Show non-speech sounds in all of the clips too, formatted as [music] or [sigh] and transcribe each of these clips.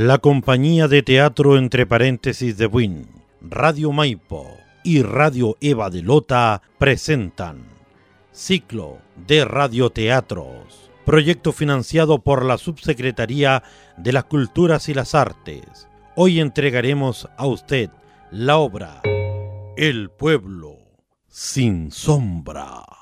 La compañía de teatro entre paréntesis de Win, Radio Maipo y Radio Eva de Lota presentan Ciclo de Radioteatros, proyecto financiado por la Subsecretaría de las Culturas y las Artes. Hoy entregaremos a usted la obra El pueblo sin sombra.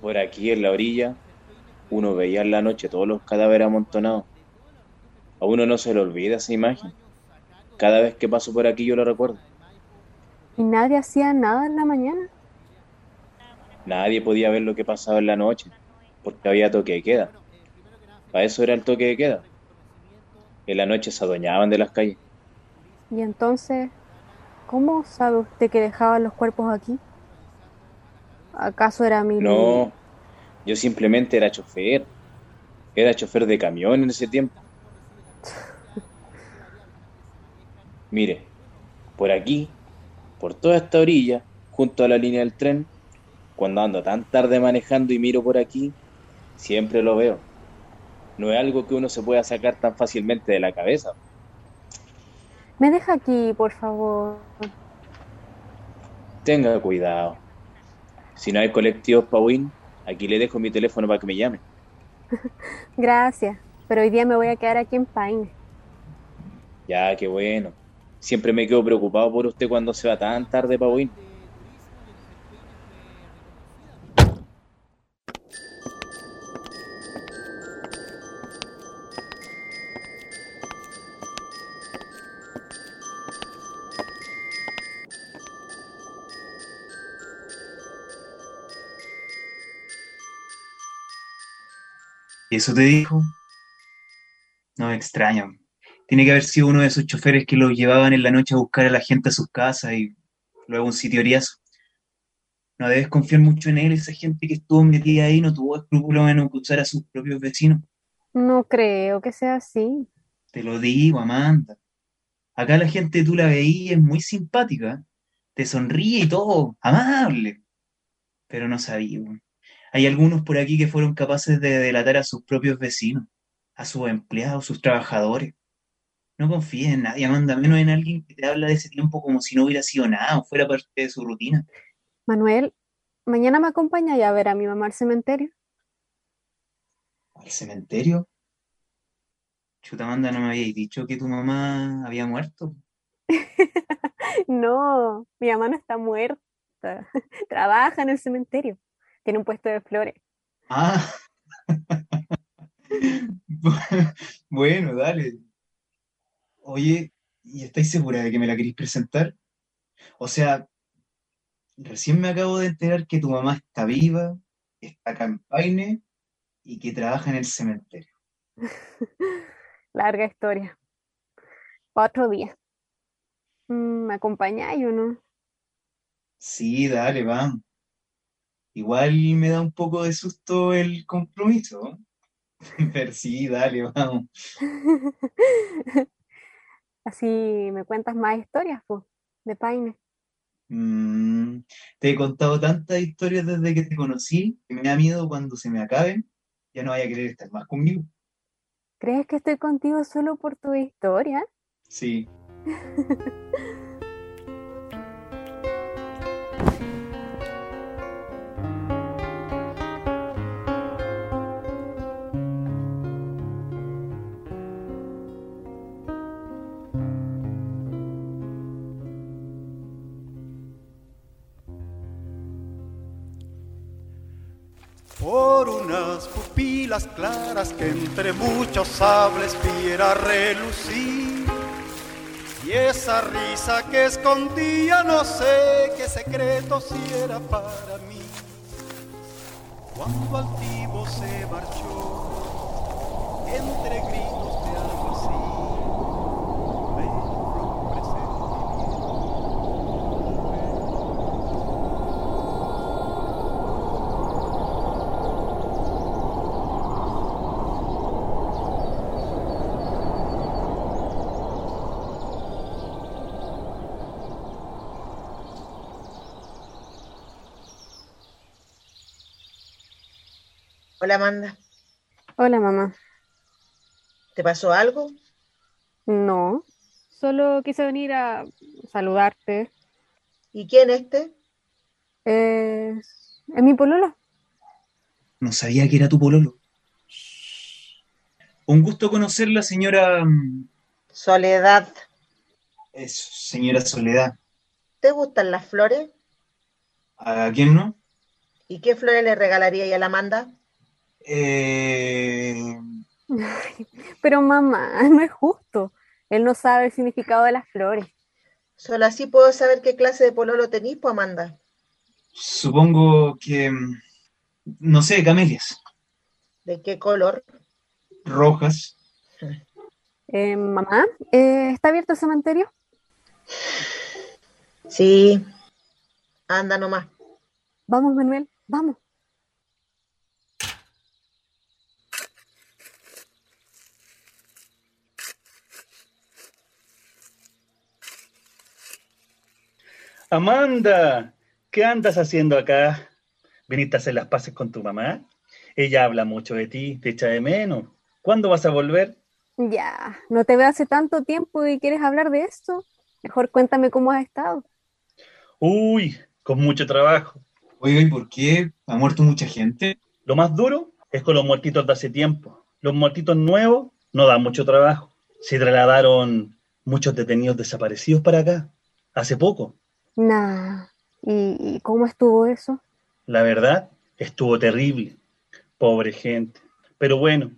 Por aquí en la orilla, uno veía en la noche todos los cadáveres amontonados. A uno no se le olvida esa imagen. Cada vez que paso por aquí yo lo recuerdo. ¿Y nadie hacía nada en la mañana? Nadie podía ver lo que pasaba en la noche, porque había toque de queda. Para eso era el toque de queda. En la noche se adueñaban de las calles. Y entonces, ¿cómo sabe usted que dejaban los cuerpos aquí? ¿Acaso era mi... No, yo simplemente era chofer. Era chofer de camión en ese tiempo. [laughs] Mire, por aquí, por toda esta orilla, junto a la línea del tren, cuando ando tan tarde manejando y miro por aquí, siempre lo veo. No es algo que uno se pueda sacar tan fácilmente de la cabeza. ¿Me deja aquí, por favor? Tenga cuidado. Si no hay colectivos Win, aquí le dejo mi teléfono para que me llame. [laughs] Gracias, pero hoy día me voy a quedar aquí en Paine. Ya, qué bueno. Siempre me quedo preocupado por usted cuando se va tan tarde para eso te dijo? No me extraña. Tiene que haber sido uno de esos choferes que los llevaban en la noche a buscar a la gente a sus casas y luego un sitioriazo. No debes confiar mucho en él, esa gente que estuvo metida ahí no tuvo escrúpulos en acusar a sus propios vecinos. No creo que sea así. Te lo digo, Amanda. Acá la gente tú la veías, es muy simpática. Te sonríe y todo, amable. Pero no sabía. Hay algunos por aquí que fueron capaces de delatar a sus propios vecinos, a sus empleados, sus trabajadores. No confíes en nadie, Amanda, menos en alguien que te habla de ese tiempo como si no hubiera sido nada o fuera parte de su rutina. Manuel, mañana me acompaña a ver a mi mamá al cementerio. ¿Al cementerio? Chuta, Amanda, ¿no me habíais dicho que tu mamá había muerto? [laughs] no, mi mamá no está muerta. [laughs] Trabaja en el cementerio. Tiene un puesto de flores. Ah. [laughs] bueno, dale. Oye, ¿y estáis segura de que me la queréis presentar? O sea, recién me acabo de enterar que tu mamá está viva, está acá en Paine y que trabaja en el cementerio. [laughs] Larga historia. Otro día. Mm, ¿Me acompañáis o no? Sí, dale, vamos. Igual me da un poco de susto el compromiso. [laughs] Pero sí, dale, vamos. [laughs] Así me cuentas más historias, pues, de Paine. Mm, te he contado tantas historias desde que te conocí que me da miedo cuando se me acaben, ya no vaya a querer estar más conmigo. ¿Crees que estoy contigo solo por tu historia? Sí. [laughs] claras que entre muchos sables viera relucir. Y esa risa que escondía, no sé qué secreto si era para mí. Cuando altivo se marchó, entre gritos de algo así, me Hola Amanda, Hola, mamá. ¿te pasó algo? No, solo quise venir a saludarte. ¿Y quién este? Es, es mi pololo. No sabía que era tu pololo. Un gusto conocerla, señora... mm, Soledad. Eso, señora Soledad. ¿Te gustan las flores? ¿A quién no? ¿Y qué flores le regalaría a la Amanda? Eh, [laughs] Pero mamá, [laughs] no es justo. Él no sabe el significado de las flores. Solo así puedo saber qué clase de pololo tenís, pues Amanda. supongo que... mm, No sé, camelias. ¿De qué color? Rojas. [laughs] Eh, mamá, eh, ¿está abierto el cementerio? Sí. Anda nomás. Vamos, Manuel, vamos. Amanda, ¿qué andas haciendo acá? ¿Viniste a hacer las paces con tu mamá? Ella habla mucho de ti, te echa de menos. ¿Cuándo vas a volver? Ya, no te veo hace tanto tiempo y quieres hablar de esto. Mejor cuéntame cómo has estado. Uy, con mucho trabajo. Oiga, ¿y por qué? ¿Ha muerto mucha gente? Lo más duro es con los muertitos de hace tiempo. Los muertitos nuevos no dan mucho trabajo. Se trasladaron muchos detenidos desaparecidos para acá, hace poco. Nah, ¿y, y cómo estuvo eso? La verdad, estuvo terrible. Pobre gente. Pero bueno,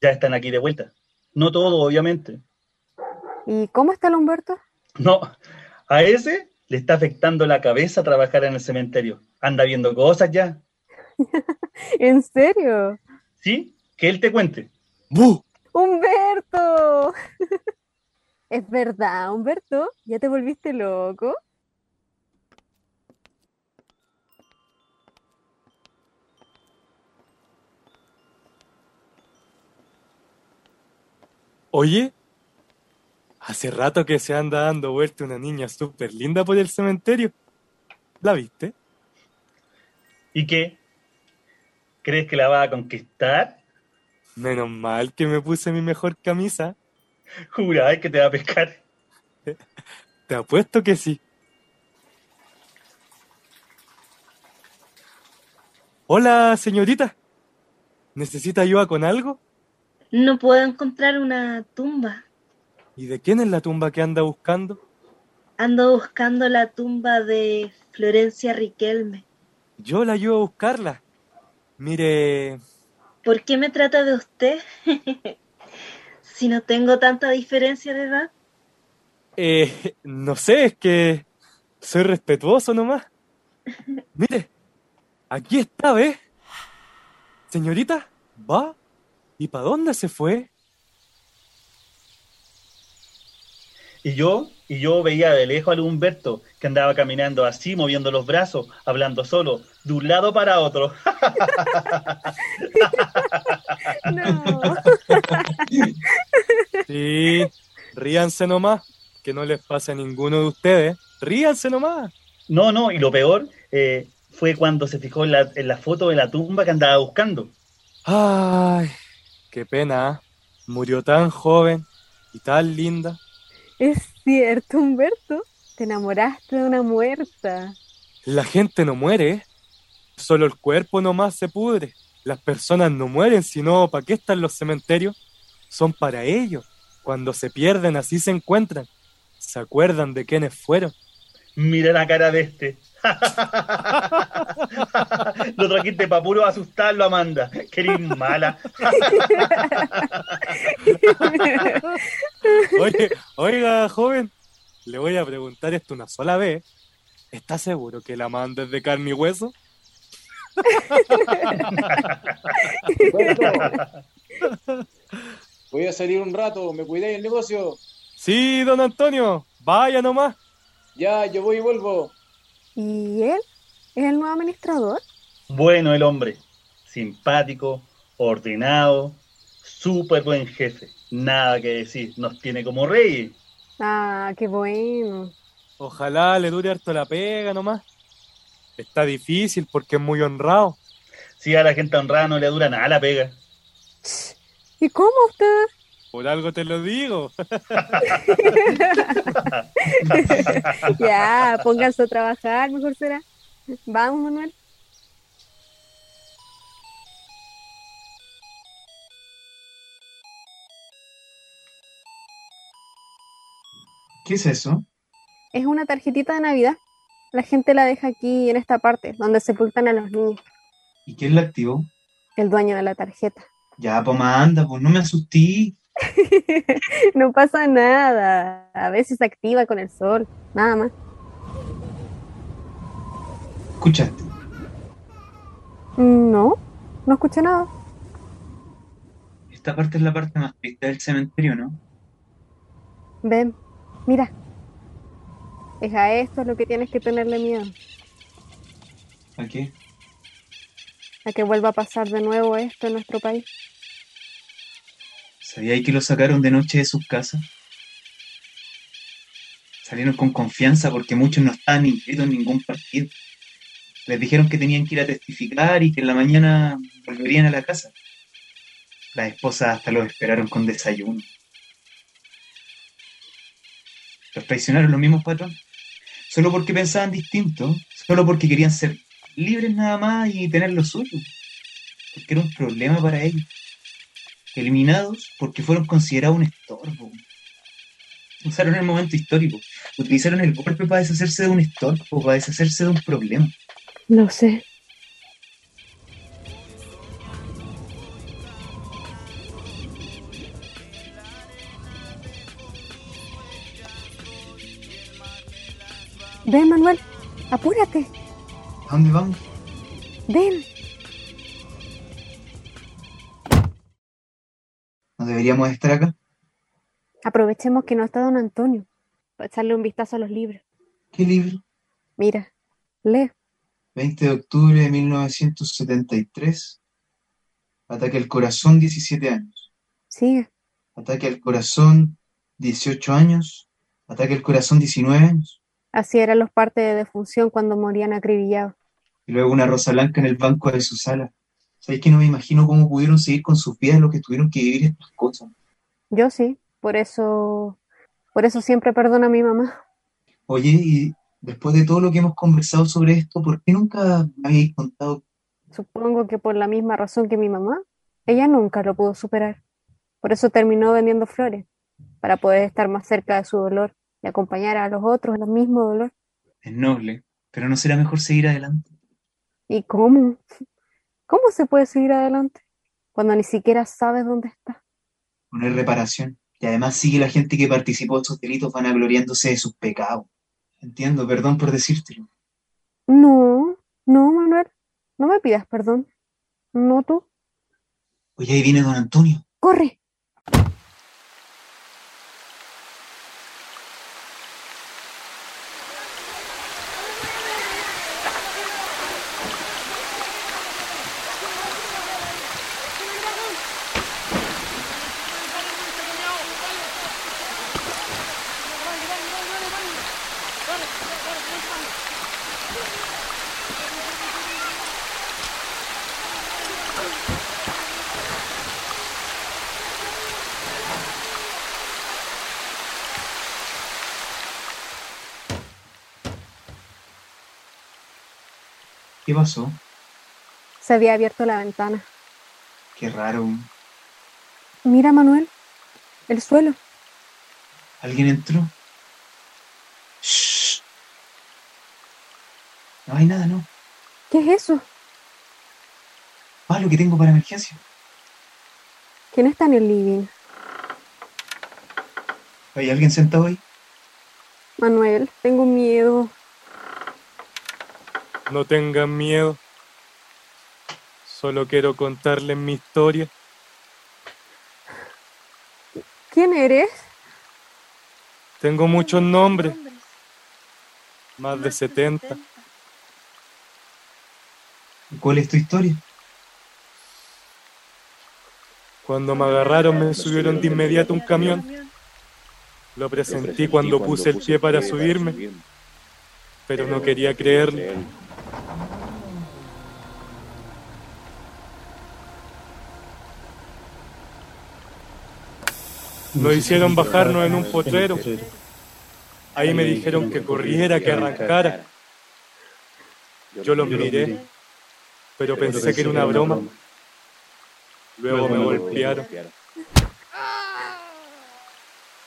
ya están aquí de vuelta. No todo, obviamente. ¿Y cómo está el Humberto? No, a ese le está afectando la cabeza trabajar en el cementerio. Anda viendo cosas ya. [laughs] ¿En serio? ¿Sí? Que él te cuente. ¡Bu! ¡Humberto! [laughs] ¿Es verdad, Humberto? ¿Ya te volviste loco? Oye, hace rato que se anda dando vuelta una niña súper linda por el cementerio. ¿La viste? ¿Y qué? ¿Crees que la va a conquistar? Menos mal que me puse mi mejor camisa. Jura que te va a pescar. [laughs] Te apuesto que sí. Hola, señorita. ¿Necesita ayuda con algo? No puedo encontrar una tumba. ¿Y de quién es la tumba que anda buscando? Ando buscando la tumba de Florencia Riquelme. Yo la ayudo a buscarla. Mire, ¿Por qué me trata de usted? [laughs] si no tengo tanta diferencia de edad. eh, no sé, es que soy respetuoso nomás. [laughs] Mire, aquí está, ¿ves? Señorita, ¿va? ¿Y para dónde se fue? Y yo, y yo veía de lejos al Humberto, que andaba caminando así, moviendo los brazos, hablando solo, de un lado para otro. [laughs] No. [laughs] Sí, ríanse nomás, que no les pase a ninguno de ustedes. Ríanse nomás. No, no, y lo peor eh, fue cuando se fijó en la, en la foto de la tumba que andaba buscando. Ay, qué pena. ¿ah? Murió tan joven y tan linda. Es cierto, Humberto. Te enamoraste de una muerta. La gente no muere, ¿eh? solo el cuerpo nomás se pudre. Las personas no mueren, sino ¿para qué están los cementerios? Son para ellos. Cuando se pierden, así se encuentran. Se acuerdan de quiénes fueron. Mira la cara de este. [laughs] Lo trajiste para puro asustarlo, Amanda. Que eres mala. [laughs] Oye, oiga, joven, le voy a preguntar esto una sola vez. ¿Está seguro que la manda es de carne y hueso? [laughs] Voy a salir un rato, ¿me cuidáis el negocio? Sí, don Antonio, vaya nomás. Ya, yo voy y vuelvo. ¿Y él? ¿Es el nuevo administrador? Bueno el hombre. Simpático, ordenado, súper buen jefe. Nada que decir, nos tiene como reyes. Ah, qué bueno. Ojalá le dure harto la pega nomás. Está difícil porque es muy honrado. Si a la gente honrada no le dura nada la pega. ¿Y cómo usted? Por algo te lo digo. [laughs] ya, pónganse a trabajar, mejor será. Vamos, Manuel. ¿Qué es eso? Es una tarjetita de Navidad. La gente la deja aquí en esta parte, donde sepultan a los niños. ¿Y quién la activó? El dueño de la tarjeta. Ya, pues anda, pues no me asusté. [laughs] no pasa nada. A veces se activa con el sol, nada más. ¿Escuchaste? No, no escuché nada. Esta parte es la parte más triste del cementerio, ¿no? Ven, mira. Es a esto lo que tienes que tenerle miedo. ¿A qué? A que vuelva a pasar de nuevo esto en nuestro país. ¿Sabíais que lo sacaron de noche de sus casas? Salieron con confianza porque muchos no estaban inscritos en ningún partido. Les dijeron que tenían que ir a testificar y que en la mañana volverían a la casa. Las esposas hasta los esperaron con desayuno. Los traicionaron los mismos patrones. Solo porque pensaban distinto, solo porque querían ser libres nada más y tener lo suyo. Porque era un problema para ellos. Eliminados porque fueron considerados un estorbo. Usaron el momento histórico. Utilizaron el golpe para deshacerse de un estorbo, para deshacerse de un problema. No sé. Ven, Manuel, apúrate. ¿A dónde vamos? Ven. ¿No deberíamos estar acá? Aprovechemos que no está don Antonio para echarle un vistazo a los libros. ¿Qué libro? Mira, lee. 20 de octubre de 1973. Ataque al corazón, 17 años. Sigue. Ataque al corazón, 18 años. Ataque al corazón, 19 años. Así eran los partes de defunción cuando morían acribillados. Y luego una rosa blanca en el banco de su sala. ¿Sabéis que no me imagino cómo pudieron seguir con sus vidas lo que tuvieron que vivir estas cosas? Yo sí, por eso, por eso siempre perdono a mi mamá. Oye, y después de todo lo que hemos conversado sobre esto, ¿por qué nunca me habéis contado? Supongo que por la misma razón que mi mamá, ella nunca lo pudo superar. Por eso terminó vendiendo flores, para poder estar más cerca de su dolor y acompañar a los otros en el mismo dolor. Es noble, pero ¿no será mejor seguir adelante? ¿Y cómo? ¿Cómo se puede seguir adelante cuando ni siquiera sabes dónde está? Poner reparación. Y además sigue la gente que participó de esos delitos vanagloriándose de sus pecados. Entiendo, perdón por decírtelo. No, no, Manuel, no me pidas perdón. No tú. Oye, ahí viene don Antonio. ¡Corre! ¿Qué pasó? Se había abierto la ventana. Qué raro. Mira, Manuel, el suelo. ¿Alguien entró? Shh. No hay nada, ¿no? ¿Qué es eso? Ah, lo que tengo para emergencia. ¿Quién está en el living? ¿Hay alguien sentado ahí? Manuel, tengo miedo. No tengan miedo. Solo quiero contarles mi historia. ¿Quién eres? Tengo muchos nombres, más de 70. ¿Y ¿Cuál es tu historia? Cuando me agarraron me subieron de inmediato un camión. Lo presentí cuando puse el pie para subirme, pero no quería creerlo. Nos hicieron bajarnos en un potrero. Ahí me dijeron que corriera, que arrancara. Yo los miré, pero pensé que era una broma. Luego me golpearon.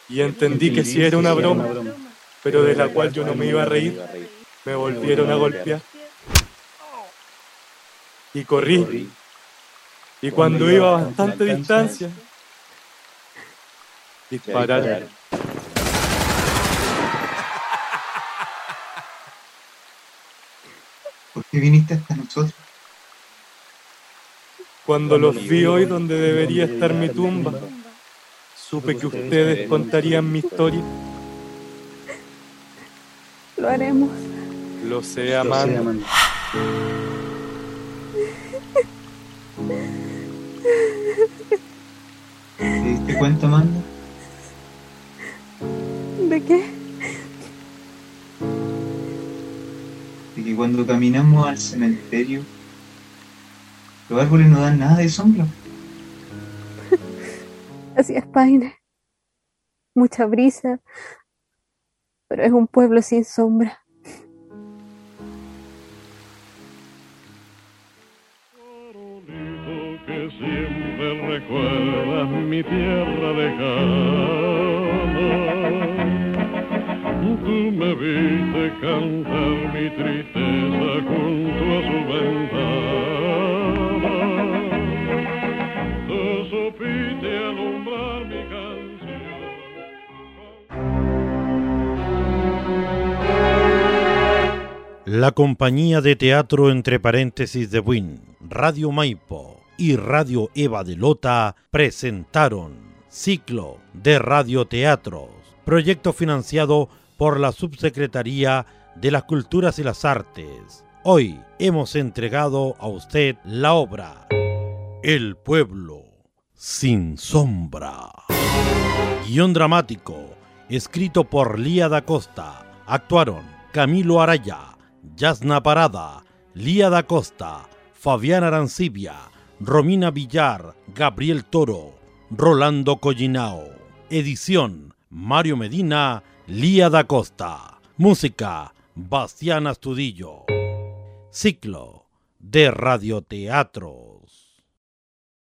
Y entendí que sí era una broma, pero de la cual yo no me iba a reír. Me volvieron a golpear. Y corrí. Y cuando iba a bastante distancia, dispararon. [laughs] ¿Por qué viniste hasta nosotros? Cuando los vi hoy donde debería estar mi tumba, supe que ustedes contarían mi historia. [laughs] Lo haremos. Lo sé, Amanda. [laughs] ¿Te diste cuenta, Amanda? Cuando caminamos al cementerio, los árboles no dan nada de sombra. [laughs] Así es, Paine. Mucha brisa, pero es un pueblo sin sombra. que siempre recuerdas mi tierra lejana. Tú me viste cantar mi tristeza La compañía de teatro entre paréntesis de Win, Radio Maipo y Radio Eva de Lota presentaron Ciclo de Radioteatros, proyecto financiado por la Subsecretaría de las Culturas y las Artes. Hoy hemos entregado a usted la obra El pueblo sin sombra. Guión dramático, escrito por Lía da Costa. Actuaron Camilo Araya, Yasna Parada, Lía da Costa, Fabián Arancibia, Romina Villar, Gabriel Toro, Rolando Collinao. Edición Mario Medina, Lía da Costa. Música Bastián Astudillo. Ciclo de radioteatro.